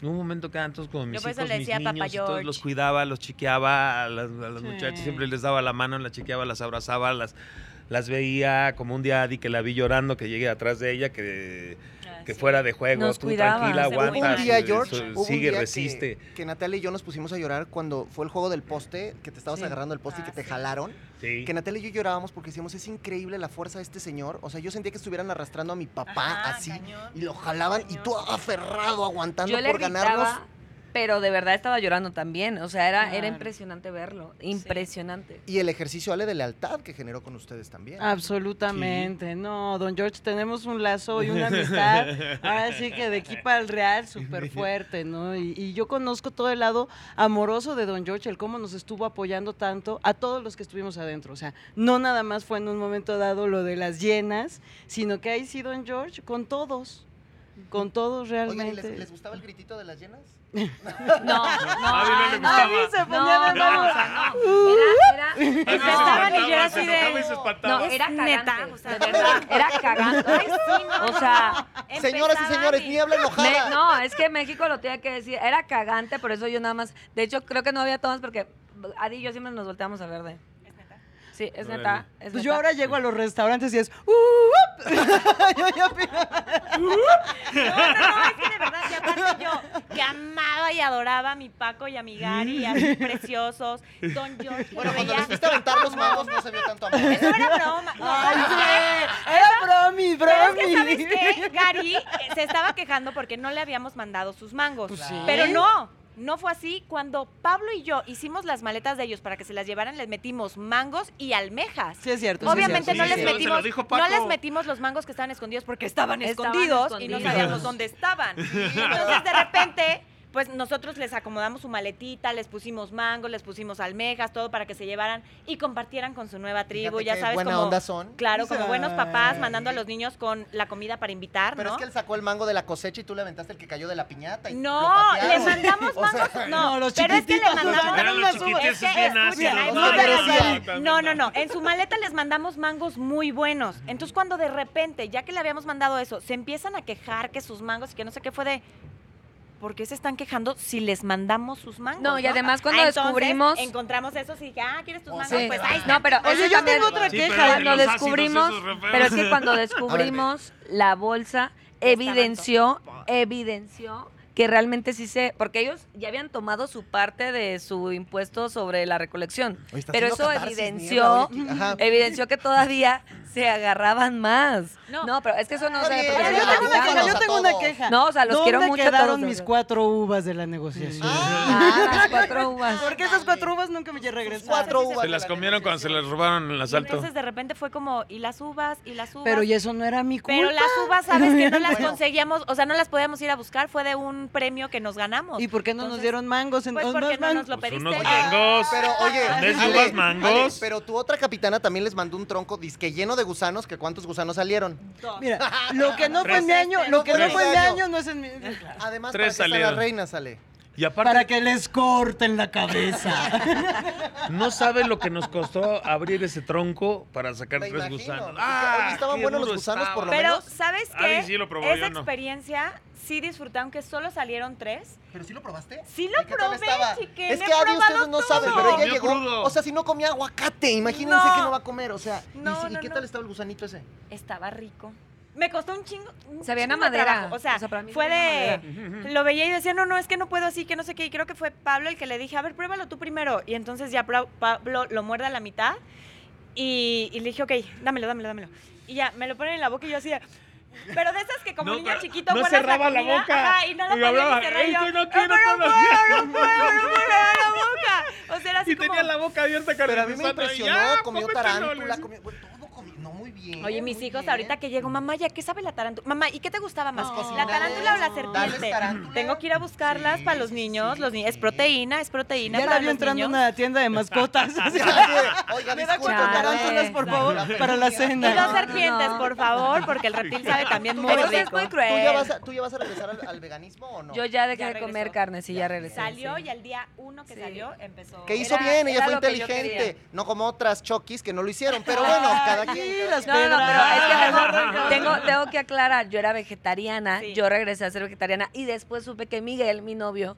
En un momento quedaban todos como mis por eso hijos, le mis decía niños, y todos los cuidaba, los chiqueaba, a las, a las Sí. muchachas siempre les daba la mano, las chiqueaba, las abrazaba, las, las veía como un día Adi que la vi llorando, que llegué atrás de ella, que, Ah, que sí. fuera de juego, Nos tú cuidaba, tranquila, aguanta, Un día, George, su- hubo un sigue, día que- resiste. Que, Natalia y yo nos pusimos a llorar cuando fue el juego del poste, que te estabas Sí. agarrando el poste y Ah, que te sí. jalaron. Sí. Que Natalia y yo llorábamos porque decíamos, es increíble la fuerza de este señor. O sea, yo sentía que estuvieran arrastrando a mi papá Ajá, así. cañón, Y lo jalaban y tú aferrado, aguantando Yo le por ganarnos. Pero de verdad estaba llorando también. O sea, era, era impresionante verlo. Impresionante. Y el ejercicio, Ale, de lealtad que generó con ustedes también. Absolutamente, no, don George, tenemos un lazo y una amistad, ahora sí que de aquí para el real, súper fuerte, ¿no? Y, y yo conozco todo el lado amoroso de don George, el cómo nos estuvo apoyando tanto a todos los que estuvimos adentro, o sea, no nada más fue en un momento dado lo de las llenas, sino que ahí sí don George con todos, con todos ¿y realmente. les, les gustaba el gritito de las llenas? No, no, A mí no le ay, gustaba. A mí se No, ponía de no, manos. o sea, no. Era, era, A mí se Estaban y yo así se de- y no, era cagante, neta, o sea, de verdad, era cagante. Ay, sí, no, O no, sea, no. Señoras y señores, niebla enojada. Me- no, es que México lo tenía que decir. Era cagante, por eso yo nada más. De hecho, creo que no había tomas porque Adi y yo siempre nos volteamos a ver de. Es neta. Sí, es neta. Es Pues yo ahora llego a los restaurantes y es, "Uh, up". Yo ya No, no, no, es que de verdad, y aparte yo, que amaba y adoraba a mi Paco y a mi Gary, así preciosos, Don George, Bueno, cuando les fuiste a aventar los magos no se vio tanto amor. Eso era broma. No, Ay, era bromi, Pero es bromi. que, ¿sabes qué? Gary se estaba quejando porque no le habíamos mandado sus mangos. Pues sí. Pero no, no fue así. Cuando Pablo y yo hicimos las maletas de ellos para que se las llevaran, les metimos mangos y almejas. Sí, es cierto. sí es Obviamente cierto, no sí les metimos, dijo no les metimos los mangos que estaban escondidos porque estaban, Estaban escondidos, y no escondidos. sabíamos dónde estaban. Entonces de repente, pues nosotros les acomodamos su maletita, les pusimos mangos, les pusimos almejas, todo para que se llevaran y compartieran con su nueva tribu. Fíjate ya qué sabes buena como onda son. claro, como buenos papás mandando a los niños con la comida para invitar, Pero ¿no? es que él sacó el mango de la cosecha y tú le aventaste el que cayó de la piñata. Y No, lo le patearon. mandamos O sea, mangos. no, no, los pero es que le chiquititos, mandamos. Los Es escuchen, ahí no ahí. No, no, no. En su maleta les mandamos mangos muy buenos. Entonces, cuando de repente, ya que le habíamos mandado eso, se empiezan a quejar que sus mangos y que no sé qué fue de. ¿Por qué se están quejando si les mandamos sus mangos? No, y además cuando Ah, entonces, descubrimos- encontramos eso, sí dije, ah, ¿quieres tus mangos? pues ahí está. No, pero eso yo también- tengo otra queja. Cuando descubrimos, pero es que cuando descubrimos la bolsa, evidenció, evidenció que realmente sí se, porque ellos ya habían tomado su parte de su impuesto sobre la recolección, Oye, pero eso evidenció, evidenció que todavía se agarraban más. No. No, pero es que eso no se yo tengo una queja, yo tengo una queja. No, o sea, los ¿Dónde quiero mucho quedaron todos, mis cuatro uvas de la negociación? Ah, las cuatro uvas. Porque esas cuatro uvas nunca me regresaron. Cuatro uvas. Se las la comieron cuando se las robaron en el asalto. entonces de repente fue como, y las uvas, y las uvas. Pero y eso no era mi culpa. Pero las uvas, ¿sabes que no las Bueno. conseguíamos? O sea, no las podíamos ir a buscar, fue de un premio que nos ganamos. ¿Y por qué no nos dieron mangos? En, Pues unos porque no mangos? nos lo Pues pediste. unos Ah, mangos. Pero oye, ¿En vez de Ale, uvas, mangos? Ale, pero tu otra capitana también les mandó un tronco disque lleno de gusanos, que cuántos gusanos salieron. dos. Mira, lo que no fue mi año, lo que no fue en mi año no es en mi... Además, Tres para que salieron. reina sale. Y aparte, Para que les corten la cabeza. no sabes lo que nos costó abrir ese tronco para sacar Me tres imagino. gusanos. ¡Ah! estaban buenos los gusanos, por lo estaba. Pero, menos. ¿sabes qué? sí lo probó, Esa experiencia sí disfruté, aunque solo salieron tres. ¿Pero sí lo probaste? Sí lo ¿Y qué tal probé, estaba? chique, Es que probado ustedes no todo. saben, pero ella llegó. crudo. O sea, si no comía aguacate, imagínense No. que no va a comer. O sea, ¿y No, si- ¿y, no, qué no. tal estaba el gusanito ese? Estaba rico. Me costó un chingo. un Sabía a chingo de madera. trabajo. O sea, O sea, para mí fue a de. Lo veía y decía, no, no, es que no puedo así, que no sé qué. Y creo que fue Pablo el que le dije, a ver, pruébalo tú primero. Y entonces ya Pablo lo muerde a la mitad. Y, y le dije, ok, dámelo, dámelo, dámelo. Y ya, me lo ponen en la boca y yo así de- Pero de esas que como No, niño chiquito no cerraba la comida, boca. ajá, y no la Y podía ni hablaba, cerrar, y "Es yo, no "No quiero no puedo, no puedo, no puedo la boca. O sea, era así Y como... tenía la boca abierta con Pero a mí me impresionó, ya, comió cómetelo, tarántula, comió, bueno, todo comió, no muy bien. Oye, mis hijos bien. ahorita que llego, mamá, ¿ya qué sabe la tarántula? Mamá, ¿y qué te gustaba más? ¿La tarántula o la serpiente? tarántula. Tengo que ir a buscarlas Sí, para los niños. sí, los ni- Es proteína, es proteína Ya la para vi los entrando a niños. una tienda de mascotas. Oiga, Me da cuatro tarántulas, por favor, para la Y cena. dos No, serpientes, por favor, porque el reptil sabe también muy eso es rico. muy ¿Tú cruel. ya, vas a, ¿Tú ya vas a regresar al, veganismo o no? Yo ya dejé de comer carne, sí, ya regresé. Salió y al día uno que salió empezó. Que hizo bien, ella fue inteligente. No como otras chokis que no lo hicieron. Pero bueno, cada quien. Las. No, no, no, pero es que mejor tengo, tengo que aclarar, yo era vegetariana, Sí. yo regresé a ser vegetariana y después supe que Miguel, mi novio,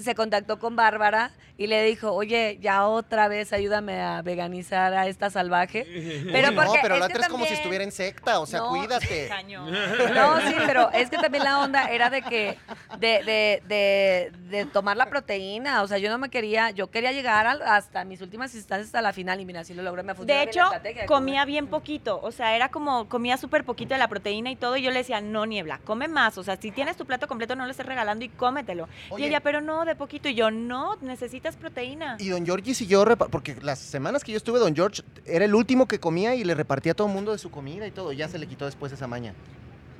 se contactó con Bárbara y le dijo, oye, ya otra vez ayúdame a veganizar a esta salvaje. Pero Uy, porque no, pero es la otra es como si estuviera en secta. O sea, No. cuídate. Cañón. No, sí, pero es que también la onda era de que, de, de, de, de tomar la proteína, o sea, yo no me quería, yo quería llegar hasta mis últimas instancias, hasta la final, y mira, si lo logré, me funcionó De bien hecho, la estrategia de comía comer. bien poquito, o sea, era como, comía súper poquito de la proteína y todo, y yo le decía, no, Niebla, come más, o sea, si tienes tu plato completo, no lo estés regalando y cómetelo. Oye. Y ella, pero no, de poquito, y yo, no, necesitas proteína. Y don George repa- porque las semanas que yo estuve, don George era el último que comía y le repartía a todo el mundo de su comida y todo. Ya se le quitó después esa maña.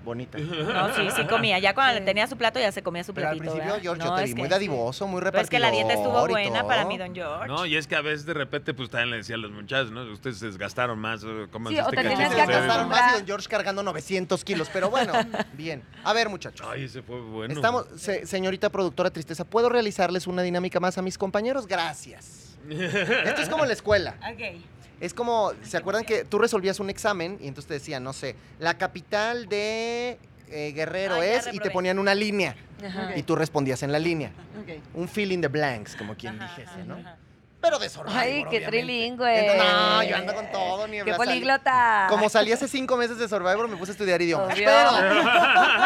Bonita. No, sí, sí comía, ya cuando Sí. tenía su plato, ya se comía su Pero al platito, principio ¿verdad? George No, yo te vi muy dadivoso, muy Pero repartidor es que la dieta estuvo buena para mi don George. No, y es que a veces de repente, pues también le decía a los muchachos, ¿no? Ustedes se desgastaron más, coman Sí, o este te Sí, tenías se que gastaron más y don George cargando 900 kilos, pero bueno, bien. A ver, muchachos. Ay, ese fue bueno. Estamos, se- señorita productora Tristeza, ¿puedo realizarles una dinámica más a mis compañeros? Gracias. Esto es como en la escuela. Ok. Es como, ¿se acuerdan que tú resolvías un examen y entonces te decían, no sé, la capital de eh, Guerrero Ah, es y te ponían una línea Ajá. y tú respondías en la línea. Ok. Un fill in the blanks, como quien Ajá, dijese, ajá, ¿no? ajá. Pero de Survivor, Ay, qué obviamente. trilingüe. Entonces, No, yo ando con todo, ni Qué políglota. Como salí hace cinco meses de Survivor, me puse a estudiar idiomas. Obvio. Pero,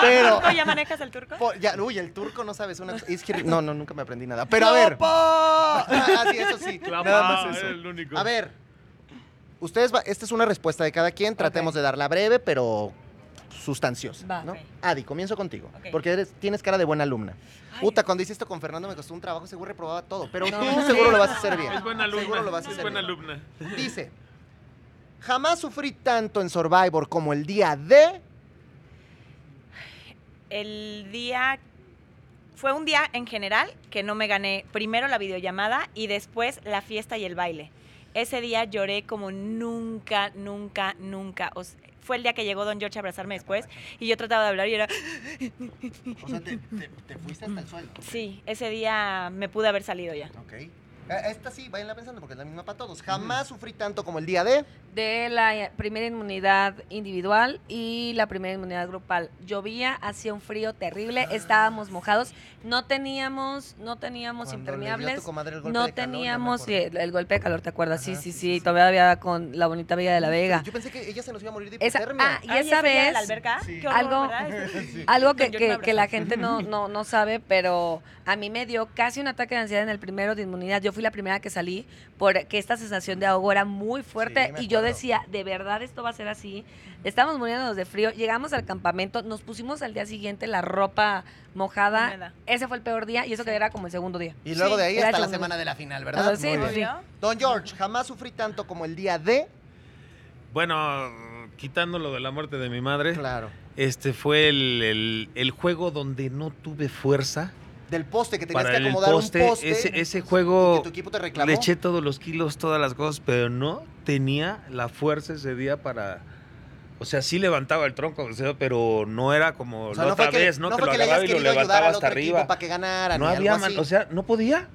pero, ¿Tú ya manejas el turco? ya, uy, el turco no sabes una cosa. es que- no, no, nunca me aprendí nada. Pero a ver. ¡Opa! Ah, sí, eso sí. Clapa, Nada más eso. el único. A ver, ustedes, va- esta es una respuesta de cada quien. Tratemos de darla breve, pero sustanciosa. Va. ¿no? Ok. Adi, comienzo contigo. Porque eres, tienes cara de buena alumna. Ay. Puta, cuando hice esto con Fernando me costó un trabajo, seguro reprobaba todo. Pero No, tú sí. seguro lo vas a hacer bien. Es buena alumna. Seguro lo vas a es hacer buena bien. alumna. Dice, jamás sufrí tanto en Survivor como el día de... El día fue un día en general que no me gané primero la videollamada y después la fiesta y el baile. Ese día lloré como nunca, nunca, nunca. O fue el día que llegó Don George a abrazarme después y yo trataba de hablar y era, O sea, te, te- te fuiste hasta el suelo. sí, ese día me pude haber salido ya. Ok. Eh, Esta sí, váyanla pensando porque es la misma para todos. Jamás sufrí tanto como el día de. de la eh, primera inmunidad individual y la primera inmunidad grupal. Llovía, hacía un frío terrible, estábamos mojados, no teníamos, no teníamos Cuando le dio a tu impermeables, comadre el golpe no calor, teníamos sí, el, el golpe de calor, ¿te acuerdas? Sí, Ajá, sí, sí, sí, sí, sí. todavía había con la bonita Villa de la Vega. Yo pensé que ella se nos iba a morir de Esa- hipotermia. ah, y esa día de la vez, alberca, Sí. qué horror, algo-. Algo que, que- la gente no, no, no sabe, pero a mí me dio casi un ataque de ansiedad en el primero de inmunidad. Yo fui la primera que salí porque esta sensación de ahogo era muy fuerte Sí, y yo decía, ¿de verdad esto va a ser así? Estamos muriéndonos de frío. Llegamos al campamento, nos pusimos al día siguiente la ropa mojada. Ese fue el peor día y eso que era como el segundo día. Y luego Sí, de ahí era hasta la semana de la final, ¿verdad? Sí, Muy bien. sí. ¿Obvio? Don George, jamás sufrí tanto como el día de. Bueno, quitando lo de la muerte de mi madre, Claro. este fue el, el- el juego donde no tuve fuerza Del poste, que tenías para que el acomodar poste. un poste. ese, ese juego que tu equipo te reclamó. le eché todos los kilos, todas las cosas, pero no tenía la fuerza ese día para... O sea, sí levantaba el tronco, o sea, pero no era como O sea, la no otra que, vez, ¿no? no que lo que le agarraba hayas y lo levantaba hasta arriba. para que ganara, No había, man- o sea, no podía.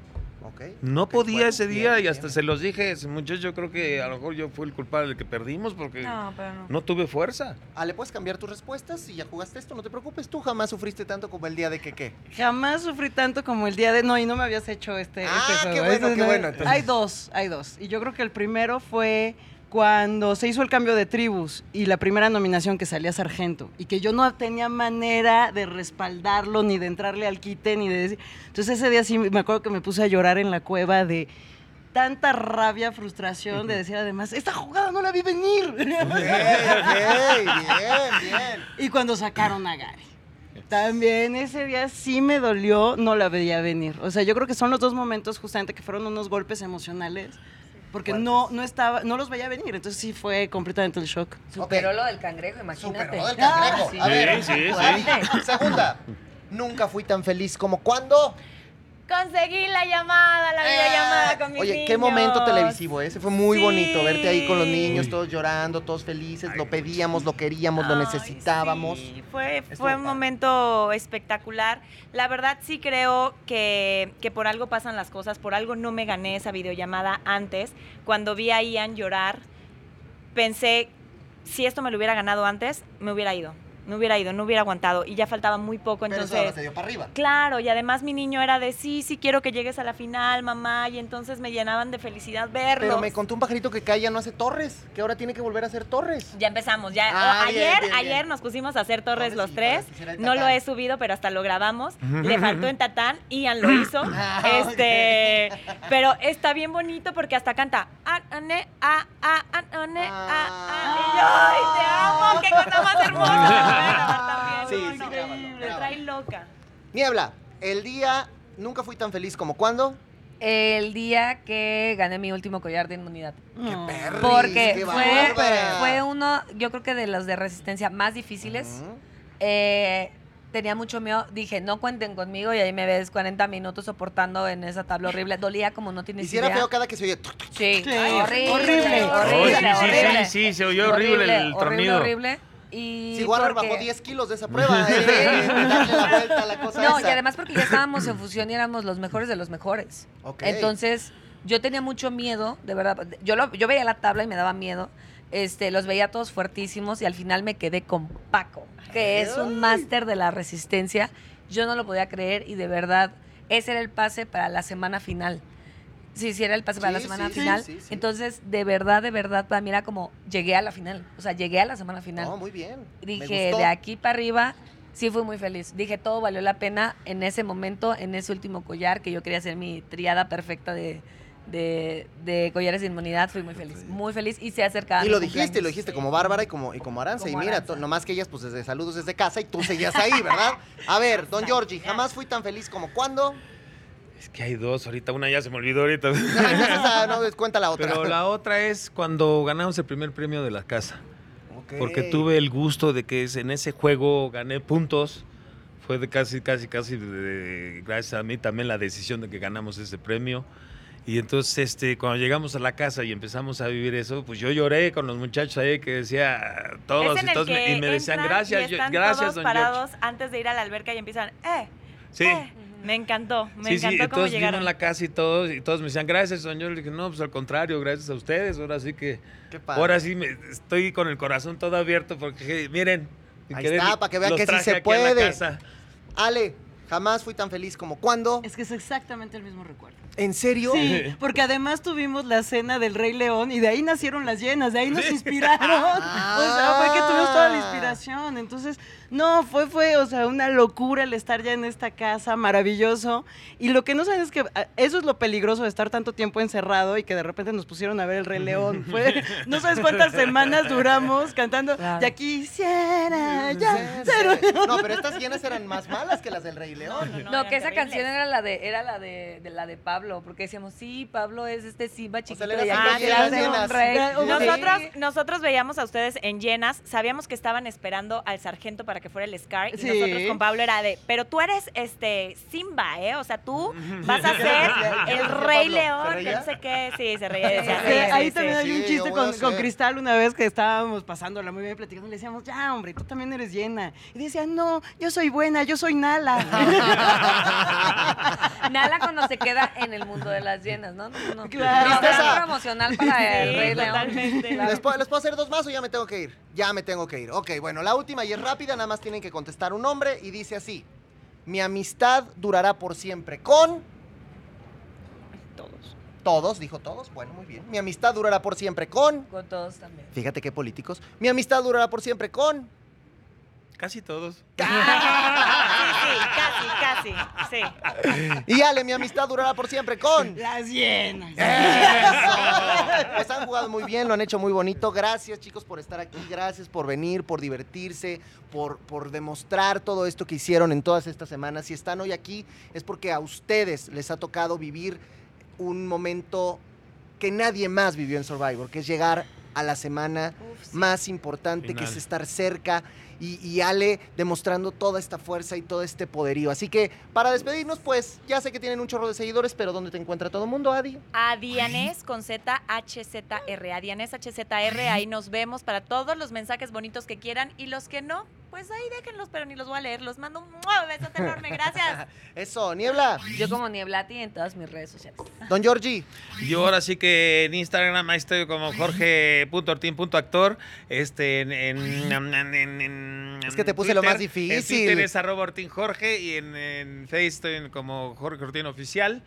No podía bueno, ese bien, día y bien. hasta se los dije, ese muchacho, yo creo que a lo mejor yo fui el culpable del que perdimos porque no, No, pero no. tuve fuerza. Ah, ¿le puedes cambiar tus respuestas? Si ya jugaste esto, no te preocupes. Tú jamás sufriste tanto como el día de que qué. Jamás sufrí tanto como el día de. No, y no me habías hecho este, Ah, este qué bueno, qué no- bueno, entonces. Hay dos, hay dos. Y yo creo que el primero fue cuando se hizo el cambio de tribus y la primera nominación que salía Sargento y que yo no tenía manera de respaldarlo ni de entrarle al quite ni de decir. Entonces ese día sí me acuerdo que me puse a llorar en la cueva de tanta rabia, frustración de decir además, esta jugada no la vi venir. Ok, bien, bien. Y cuando sacaron a Gary. También ese día sí me dolió, no la veía venir. O sea, yo creo que son los dos momentos justamente que fueron unos golpes emocionales, porque no, no estaba, no los veía venir. Entonces sí fue completamente el shock. Superó lo del cangrejo, imagínate. Superó del cangrejo. sí. A ver, Sí, sí. Segunda. Nunca fui tan feliz como cuando. Conseguí la llamada, la videollamada con mis Oye, niños. qué momento televisivo, ese fue muy Sí. bonito verte ahí con los niños, todos llorando, todos felices, lo pedíamos, lo queríamos, lo necesitábamos. sí, Fue, Estuvo fue un padre. momento espectacular. La verdad sí creo que, que por algo pasan las cosas, por algo no me gané esa videollamada antes. Cuando vi a Ian llorar, pensé, si esto me lo hubiera ganado antes, me hubiera ido. Me hubiera ido, no hubiera aguantado. Y ya faltaba muy poco, Pero eso entonces... ahora te dio para arriba. Claro, y además mi niño era de sí, sí quiero que llegues a la final, mamá, y entonces me llenaban de felicidad verlos. Pero me contó un pajarito que Kai ya no hace torres, que ahora tiene que volver a hacer torres. Ya empezamos, ya. Ah, bien, ayer, bien, bien. ayer nos pusimos a hacer torres los tres. No lo he subido, pero hasta lo grabamos. Le faltó en Tatán, Ian lo hizo. Ah, este, pero está bien bonito porque hasta canta "An, ane, a, a, an, ane, a, a". Y yo, ¡ay, te amo! ¡Qué cosa más hermosa! Grabar también. Sí, no, grábalo, Me trae loca. Niebla, el día nunca fui tan feliz como cuando. El día que gané mi último collar de inmunidad. No. perris, Porque qué fue, bárbara. fue uno, yo creo que de los de resistencia más difíciles. Ujú. Eh, tenía mucho miedo. Dije, no cuenten conmigo. Y ahí me ves 40 minutos soportando en esa tabla horrible. Dolía como no tienes Y si era idea. feo cada que se oye. Sí, Sí, horrible, horrible. horrible, Oh, sí, sí, horrible. sí, sí, se oyó horrible, el horrible, tronido. horrible. Y Si Warner porque- bajó 10 kilos de esa prueba, eh, darle la vuelta a la cosa No, esa. y además porque ya estábamos en fusión y éramos los mejores de los mejores. Entonces, yo tenía mucho miedo, de verdad. Yo, lo- yo veía la tabla y me daba miedo. Este, los veía todos fuertísimos y al final me quedé con Paco, que es un máster de la resistencia. Yo no lo podía creer y de verdad, ese era el pase para la semana final. Sí, sí, era el pase para la semana sí, final. sí. Entonces, de verdad, de verdad, para mí era como, llegué a la final. O sea, llegué a la semana final. No, muy bien. Dije, de aquí para arriba, sí fui muy feliz. Dije, todo valió la pena en ese momento, en ese último collar, que yo quería hacer mi triada perfecta de, de, de collares de inmunidad. Fui muy feliz, muy feliz y se acercaba. Y lo dijiste, cumpleaños. lo dijiste como Bárbara y como, y como Aranza. Como y mira, Aranza. nomás que ellas, pues desde saludos desde casa y tú seguías ahí, ¿verdad? A ver, don Georgie, jamás fui tan feliz como cuando. Es que hay dos ahorita, una ya se me olvidó ahorita. Entonces, ah, no, cuenta la otra. Pero la otra es cuando ganamos el primer premio de la casa. Ok. Porque tuve el gusto de que en ese juego gané puntos. Fue de casi, casi, casi, de- de- gracias a mí también la decisión de que ganamos ese premio. Y entonces, este, cuando llegamos a la casa y empezamos a vivir eso, pues yo lloré con los muchachos ahí que decía todos es en y el todos me- que y me decían gracias, y yo- están gracias, todos don George. parados antes de ir a la alberca y empiezan, ¡eh! Sí. eh, Me encantó, me sí, sí, encantó y cómo todos llegaron. la casa y todos, y todos me decían, gracias, señor. Le dije, no, pues al contrario, gracias a ustedes. Ahora sí que, Qué padre. ahora sí me, estoy con el corazón todo abierto porque, miren. Ahí querer, está, para que vean que sí se puede. Ale, jamás fui tan feliz como cuando. Es que es exactamente el mismo recuerdo. ¿En serio? Sí, porque además tuvimos la cena del Rey León y de ahí nacieron las llenas, de ahí nos inspiraron. o sea, fue que tuvimos toda la inspiración. Entonces, no, fue, fue, o sea, una locura el estar ya en esta casa, maravilloso. Y lo que no saben es que ah, eso es lo peligroso de estar tanto tiempo encerrado y que de repente nos pusieron a ver el Rey León. Fue, no sabes cuántas semanas duramos cantando, Claro. ya quisiera, ya. Sí, sí. No, pero estas llenas eran más malas que las del Rey León. No, no, que esa terribles. canción era la de era la de, de la de Pablo, porque decíamos, sí, Pablo es este Simba chiquito le das y un aquí beso le a las hace un llenas. rey. Sí. Nosotros, nosotros veíamos a ustedes en llenas, sabíamos que estaban esperando al sargento para que fuera el Scar y Sí. nosotros con Pablo era de, pero tú eres este Simba, ¿eh? O sea, tú vas a ser el ¿Qué Rey León, que no sé qué, sí, se reía, decía, Sí, sí, ahí sí, también sí. hay un chiste con. Cristal una vez que estábamos pasándola muy bien platicando. Le decíamos, ya, hombre, tú también eres llena. Y decía, no, yo soy buena, yo soy Nala. Nala cuando se queda en el mundo de las llenas, ¿no? No, no. Claro. Tristeza promocional para el Sí, Rey León. totalmente. Claro. ¿Les puedo, les puedo hacer dos más o ya me tengo que ir? Ya me tengo que ir. Ok, bueno, la última y es rápida, nada más tienen que contestar un nombre y dice así. Mi amistad durará por siempre con... Todos. Todos, dijo todos. Bueno, muy bien. Mi amistad durará por siempre con... Con todos también. Fíjate qué políticos. Mi amistad durará por siempre con... Casi todos. Sí, sí. Y Ale, mi amistad durará por siempre con... Las llenas. ¡Eso! Pues han jugado muy bien, lo han hecho muy bonito. Gracias, chicos, por estar aquí. Gracias por venir, por divertirse, por, por demostrar todo esto que hicieron en todas estas semanas. Si están hoy aquí, es porque a ustedes les ha tocado vivir un momento que nadie más vivió en Survivor, que es llegar a la semana Uf, sí. más importante, que es estar cerca. Y, Ale demostrando toda esta fuerza y todo este poderío. Así que para despedirnos, pues ya sé que tienen un chorro de seguidores, pero ¿dónde te encuentra todo el mundo, Adi? A Dianés con Z H Z R. A Dianés H Z R. Ahí nos vemos para todos los mensajes bonitos que quieran y los que no, pues ahí déjenlos, pero ni los voy a leer. Los mando un besote enorme. Gracias. Eso, Niebla. Yo como Nieblati en todas mis redes sociales. Don Georgie. Yo ahora sí que en Instagram ahí estoy como jorge.ortin.actor. Este, en, en, en- en- en- Es que te puse lo más En difícil. Twitter es arroba Ortin Jorge y en, en Face estoy como Jorge Ortin Oficial.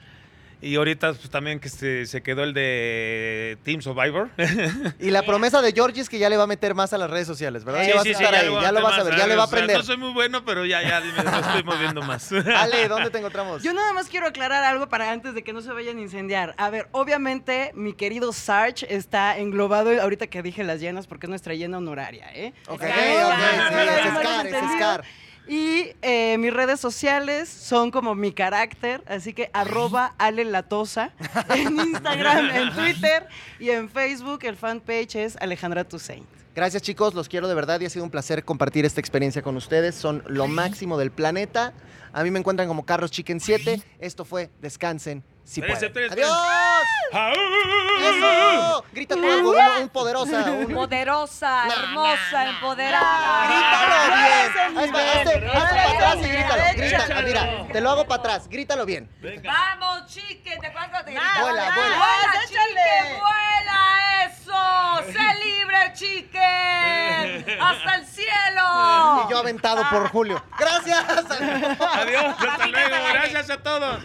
Y ahorita pues también que se, se quedó el de Team Survivor. Y la promesa de Georgie es que ya le va a meter más a las redes sociales, ¿verdad? Sí, ya vas sí, a sí, estar ahí, ya lo vas a ver, ya le va a o sea, aprender. No soy muy bueno, pero ya, ya dime, lo estoy moviendo más. Ale, ¿dónde te encontramos? Yo nada más quiero aclarar algo para antes de que no se vayan a incendiar. A ver, obviamente mi querido Sarge está englobado ahorita que dije las llenas porque es nuestra llena honoraria, ¿eh? Ok, ok, sí, Scar, es Scar, Y eh, mis redes sociales son como mi carácter, así que arroba Ale Latosa en Instagram, en Twitter y en Facebook. El fanpage es Alejandra Toussaint. Gracias chicos, los quiero de verdad y ha sido un placer compartir esta experiencia con ustedes. Son lo máximo del planeta. A mí me encuentran como Carlos Chicken 7. Esto fue Descansen si Espérense, pueden. espérense, ¡Adiós! ¡Eso! Grita tú algo, un, un poderosa. un- Poderosa, hermosa, empoderada. ¡Grítalo bien! Ahí va, hazte- nivel, hazte para atrás y grítalo. Grita, échalo. mira, te lo hago para atrás. Grítalo bien. Vamos, chique, ¿te gritaban? vuela, ¡Vuela, vuela. Chique, vuela! ¡Eso! ¡Sé libre, chique! ¡Hasta el cielo! Y yo aventado por Julio. ¡Gracias! Adiós, hasta luego. Gracias a todos.